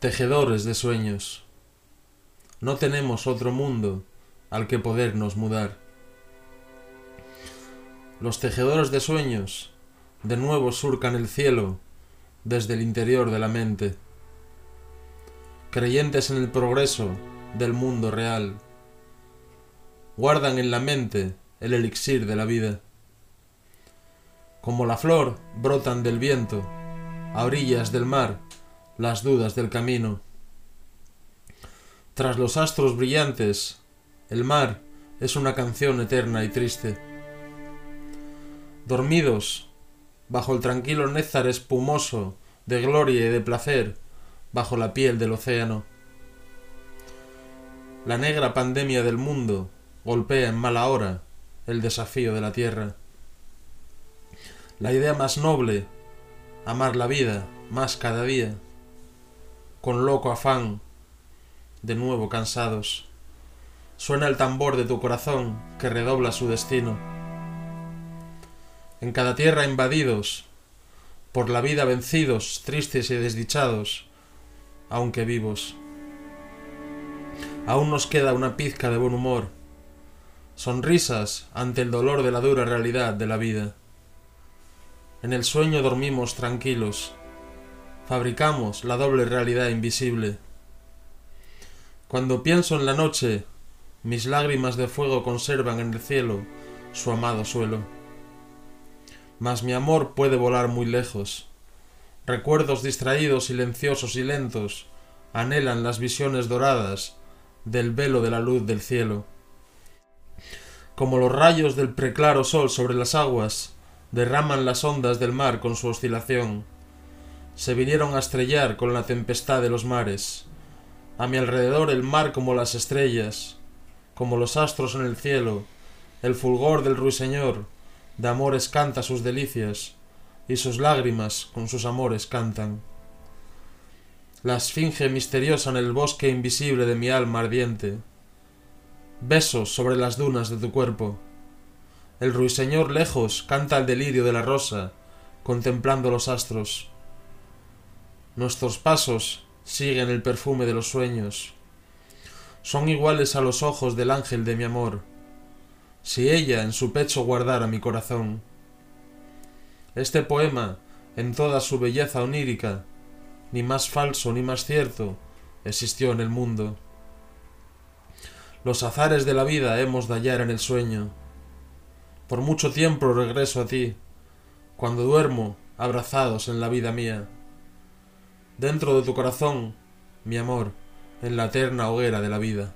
Tejedores de sueños. No tenemos otro mundo al que podernos mudar. Los tejedores de sueños de nuevo surcan el cielo desde el interior de la mente, creyentes en el progreso del mundo real, guardan en la mente el elixir de la vida. Como la flor brotan del viento, a orillas del mar, las dudas del camino. Tras los astros brillantes, el mar es una canción eterna y triste. Dormidos, bajo el tranquilo nézar espumoso de gloria y de placer, bajo la piel del océano. La negra pandemia del mundo golpea en mala hora el desafío de la tierra. La idea más noble, amar la vida más cada día, con loco afán, de nuevo cansados. Suena el tambor de tu corazón que redobla su destino. En cada tierra invadidos, por la vida vencidos, tristes y desdichados, aunque vivos. Aún nos queda una pizca de buen humor, sonrisas ante el dolor de la dura realidad de la vida. En el sueño dormimos tranquilos, fabricamos la doble realidad invisible. Cuando pienso en la noche, mis lágrimas de fuego conservan en el cielo su amado suelo. Mas mi amor puede volar muy lejos. Recuerdos distraídos, silenciosos y lentos anhelan las visiones doradas del velo de la luz del cielo. Como los rayos del preclaro sol sobre las aguas, derraman las ondas del mar con su oscilación. Se vinieron a estrellar con la tempestad de los mares. A mi alrededor el mar como las estrellas, como los astros en el cielo, el fulgor del ruiseñor, de amores canta sus delicias, y sus lágrimas con sus amores cantan. La esfinge misteriosa en el bosque invisible de mi alma ardiente. Besos sobre las dunas de tu cuerpo. El ruiseñor lejos canta el delirio de la rosa, contemplando los astros. Nuestros pasos siguen el perfume de los sueños son iguales a los ojos del ángel de mi amor, si ella en su pecho guardara mi corazón. Este poema, en toda su belleza onírica, ni más falso ni más cierto, existió en el mundo. Los azares de la vida hemos de hallar en el sueño. Por mucho tiempo regreso a ti, cuando duermo abrazados en la vida mía. Dentro de tu corazón, mi amor, en la eterna hoguera de la vida.